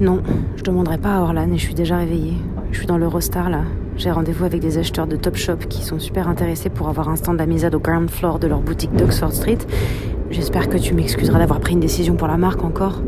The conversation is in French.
Non, je demanderai pas à Orlan et je suis déjà réveillée. Je suis dans l'Eurostar là. J'ai rendez-vous avec des acheteurs de top shop qui sont super intéressés pour avoir un stand d'amisade au ground floor de leur boutique d'Oxford Street. J'espère que tu m'excuseras d'avoir pris une décision pour la marque encore.